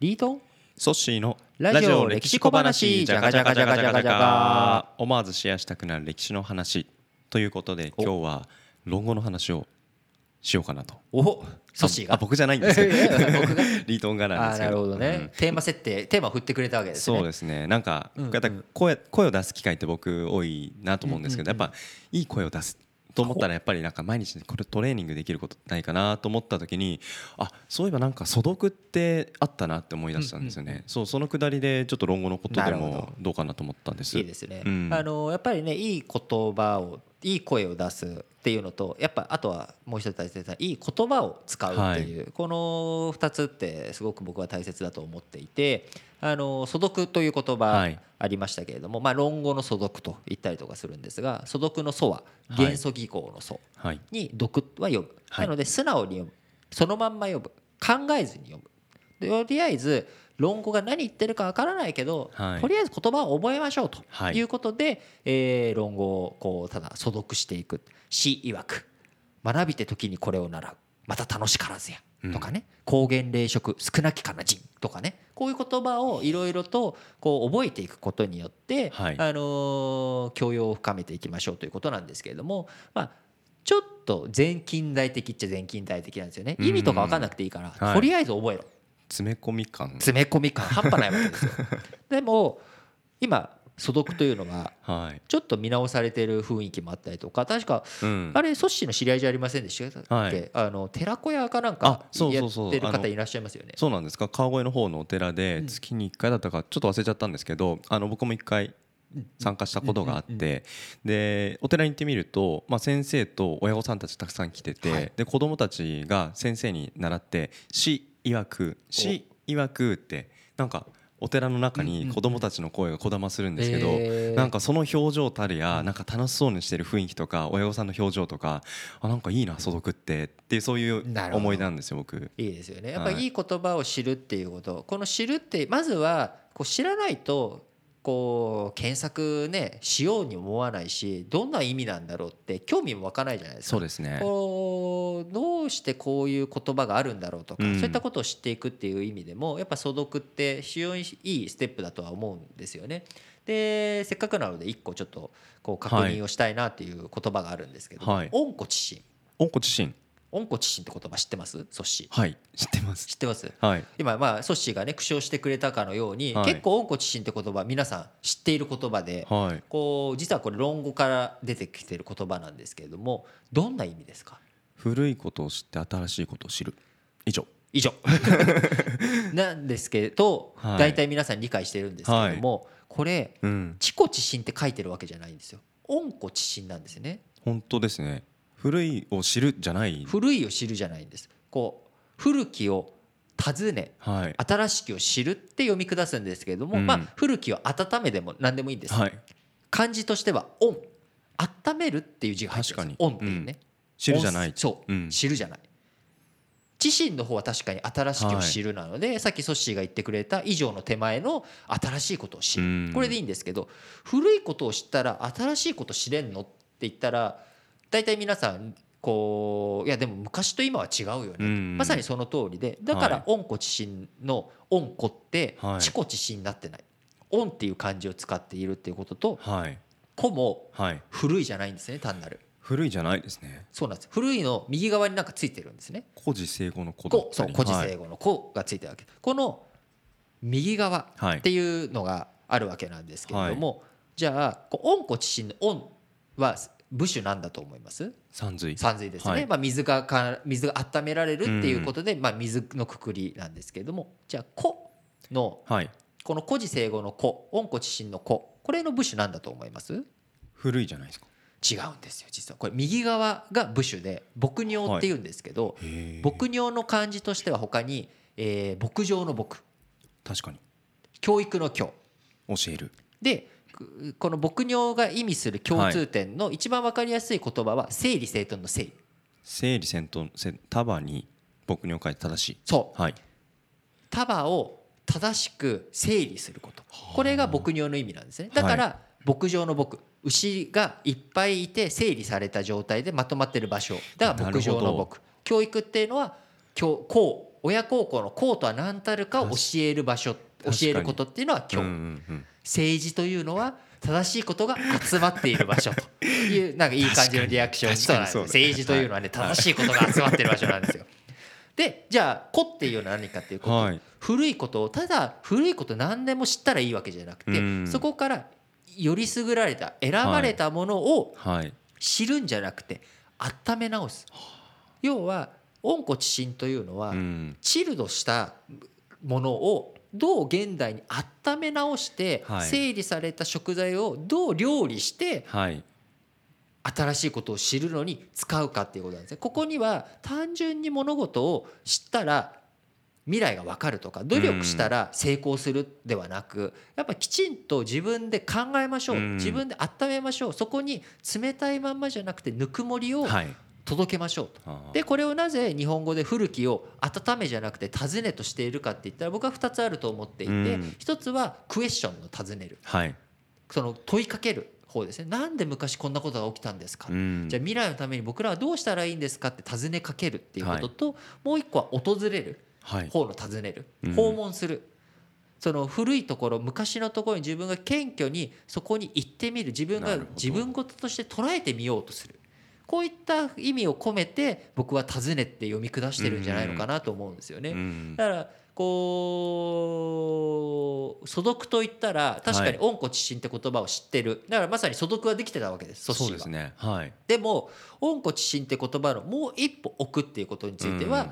リート？ンソッシーのラジオ歴史小話じゃがじゃがじゃがじゃがじゃが思わずシェアしたくなる歴史の話。ということでお。今日は論語の話をしようかなと。おソッシーが？あ僕じゃないんですけど リートンがなんですけど。なるほどね、うん。テーマ設定テーマを振ってくれたわけですね。そうですね。なんかうんうん。声声を出す機会って僕多いなと思うんですけどうんうんうん。やっぱいい声を出すと思ったらやっぱりなんか毎日これトレーニングできることないかなと思った時にあそういえばなんか素読ってあったなって思い出したんですようんうん。ねそうそのくだりでちょっと論語のことでもど。うかなと思ったんです。いいですね、うん。あのやっぱりねいい言葉をいい声を出すっていうのとやっぱあとはもう一つ大切ないい言葉を使うっていう、この2つってすごく僕は大切だと思っていてあの素読という言葉はい。ありましたけれども、まあ、論語の素読と言ったりとかするんですが素読の「素」ははい。元素技巧の「素」はい。に読は読む、はい。なので素直に読む。そのまんま読む。考えずに読む。でとりあえず論語が何言ってるかわからないけど、はい。とりあえず言葉を覚えましょうとはい。いうことで、えー論語をこうただ素読していく。詩曰く。学びて時にこれを習う。また楽しからずやとかね、高原霊食少なきかな人とかね。こういう言葉をいろいろとこう覚えていくことによって、はい。あのー教養を深めていきましょうということなんですけれども、まあ、ちょっと全近代的っちゃ全近代的なんですよね。意味とか分かんなくていいから、はい。とりあえず覚えろ。詰め込み感。詰め込み感半端ないわけですよ。でも今素読というのがはい。ちょっと見直されてる雰囲気もあったりとか確かうん。あれソッシーの知り合いじゃありませんでしたっけ、はい。あの寺子屋かなんかあそうやってる方いらっしゃいますよね。そうなんです。か川越の方のお寺でうん。月に1回だったかちょっと忘れちゃったんですけどあの僕も1回参加したことがあってでお寺に行ってみると、まあ、先生と親御さんたちたくさん来てて、はい。で子供たちが先生に習って「死曰く死曰く」ってなんかお寺の中に子供たちの声がこだまするんですけど、なんかその表情たるやなんか楽しそうにしてる雰囲気とか親御さんの表情とかあなんかいいな素読ってっていうそういう思いなんですよ僕。いいですよね。やっぱはいりいい言葉を知るっていうこと。この知るってまずはこう知らないとこう検索ねしように思わないしどんな意味なんだろうって興味も湧かないじゃないですか。そうですね。こしてこういう言葉があるんだろうとか、うん。そういったことを知っていくっていう意味でもやっぱ素読って非常にいいステップだとは思うんですよね。でせっかくなので一個ちょっとこう確認をしたいなっていう言葉があるんですけど「はい。温故知新」温故知新「温故知新」って言葉知ってます？ソッシー。はい。知ってます。知ってます？はい。今まあソッシーがね苦笑してくれたかのように、はい。結構温故知新って言葉皆さん知っている言葉で、はい。こう実はこれ論語から出てきてる言葉なんですけれどもどんな意味ですか？古いことを知って新しいことを知る。以上。以上。なんですけど、はい。大体皆さん理解しているんですけれども、これうん「知故知新」って書いてるわけじゃないんですよ。温故知新なんですよね。本当ですね。古いを知るじゃない。古いを知るじゃないんです。こう古きを尋ねはい。新しきを知るって読み下すんですけれども、うん。まあ古きを温めでも何でもいいんです、はい。漢字としては「温」温めるっていう字が入ってるんですよ温っていうね、知るじゃない。そう、うん。知るじゃない。自身の方は確かに新しきを知るなので、さっきソッシーが言ってくれた以上の手前の新しいことを知る、うん。これでいいんですけど古いことを知ったら新しいこと知れんのって言ったら大体皆さんこういやでも昔と今は違うよね、うん。まさにその通りでだからはい。温故知新の温故ってはい。知故知新になってない。温っていう漢字を使っているっていうこととはい。古もはい。古いじゃないんですね単なる古いじゃないですね。そうなんです。古いの右側になんかついてるんですね。古事成語の古そう古事はい成語の「古」がついてるわけ。この右側はいっていうのがあるわけなんですけれども、じゃあこう温故知新の「温」は部首なんだと思います？三髄。三髄ですね、はい。まあ、水がか水が温められるっていうことで、まあ、水のくくりなんですけれどもじゃあ「古」のはい。この古事成語の「古」温故知新の「古」これの部首なんだと思います？古いじゃないですか違うんですよ実は。これ右側が部首で牧尿っていうんですけど、へえ。牧尿の漢字としては他に、えー牧場の牧。確かに。教育の教。教える。でくこの牧尿が意味する共通点の一番わかりやすい言葉は整理整頓の整理。整理整頓せ束に僕に書いて正しい。そう。はい。束を正しく整理すること。これが牧尿の意味なんですね。だから牧場の牧牛がいっぱいいて整理された状態でまとまってる場所。だから牧場のなるほ牧教育っていうのは教公親孝行の孝とは何たるかを教える場所教えることっていうのは教、うんうんうん。政治というのは正しいことが集まっている場所というなんかいい感じのリアクションそうなんです政治というのはね正しいことが集まっている場所なんですよ。でじゃあ「子」っていうのは何かっていうこと、はい。古いことをただ古いこと何でも知ったらいいわけじゃなくて、うん。そこからより優れた選ばれたものをはい。知るんじゃなくて温め直す。要は温故知新というのは、うん。チルドしたものをどう現代に温め直してはい。整理された食材をどう料理してはい。新しいことを知るのに使うかっていうことなんですね。ここには単純に物事を知ったら未来が分かるとか努力したら成功するではなくやっぱきちんと自分で考えましょう。うん。自分で温めましょう。そこに冷たいまんまじゃなくてぬくもりをはい。届けましょうと。あ。ーでこれをなぜ日本語で古きを温めじゃなくて尋ねとしているかって言ったら僕は2つあると思っていてうん。1つはクエスチョンの尋ねる。はい。その問いかける方ですね。なんで昔こんなことが起きたんですか？うん。じゃあ未来のために僕らはどうしたらいいんですかって尋ねかけるっていうことともう一個は訪れるはい。方の尋ねるうん。訪問する。その古いところ昔のところに自分が謙虚にそこに行ってみる。自分が自分事として捉えてみようとする。こういった意味を込めて僕は「尋ね」って読み下してるんじゃないのかなと思うんですよね。うん。だからこう素読といったら確かに温故知新って言葉を知ってる。だからまさに素読はできてたわけです組織はそうです。ね。は。い。でも温故知新って言葉のもう一歩置くっていうことについては、うん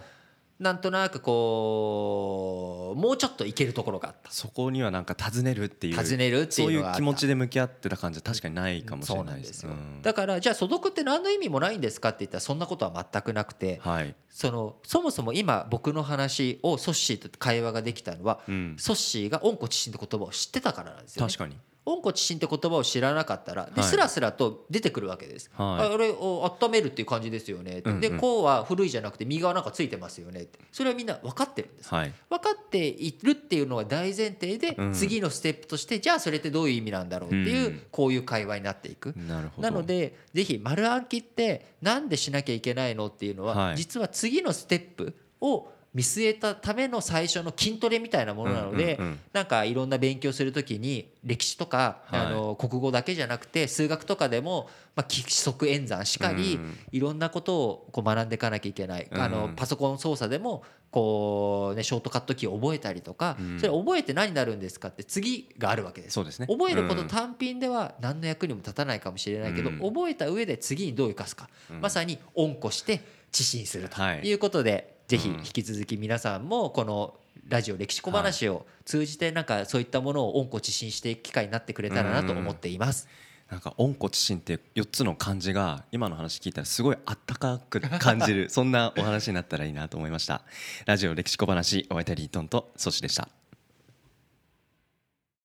なんとなくこうもうちょっといけるところがあった。そこにはなんか尋ねるっていう尋ねるっていうそういう気持ちで向き合ってた感じは確かにないかもしそれなでうないんですすよ、うん。だからじゃあ素読って何の意味もないんですかって言ったらそんなことは全くなくてはい。そのそもそも今僕の話をソッシーと会話ができたのは、うん。ソッシーが温故知新って言葉を知ってたからなんですよ、ね、確かに温故知新って言葉を知らなかったらではい。スラスラと出てくるわけです。はい。ああれを温めるっていう感じですよね。うんうん。で「こう」は古いじゃなくて右側なんかついてますよねって。それはみんな分かってるんです。はい。分かっているっていうのは大前提でうん。次のステップとしてじゃあそれってどういう意味なんだろうっていううん。こういう会話になっていく。なるほど。なのでぜひ丸暗記ってなんでしなきゃいけないのっていうのははい。実は次のステップを見据えたための最初の筋トレみたいなものなのでなんかいろんな勉強するときに歴史とかはい。あの国語だけじゃなくて数学とかでもまあ規則演算しかりうんいろんなことをこう学んでいかなきゃいけない。あのうん。パソコン操作でもこうねショートカットキーを覚えたりとかうん。それ覚えて何になるんですかって次があるわけです。そうですね。覚えることうん。単品では何の役にも立たないかもしれないけど、うん。覚えた上で次にどう生かすか、うん。まさに恩故して知心するとはい。いうことで、ぜひうん。引き続き皆さんもこのラジオ歴史小話を通じてなんかそういったものを恩故知心していく機会になってくれたらなと思っています。なんか温故知新って4つの漢字が今の話聞いたらすごいあったかく感じるそんなお話になったらいいなと思いました。ラジオ歴史小話お相手はリートンとソシでした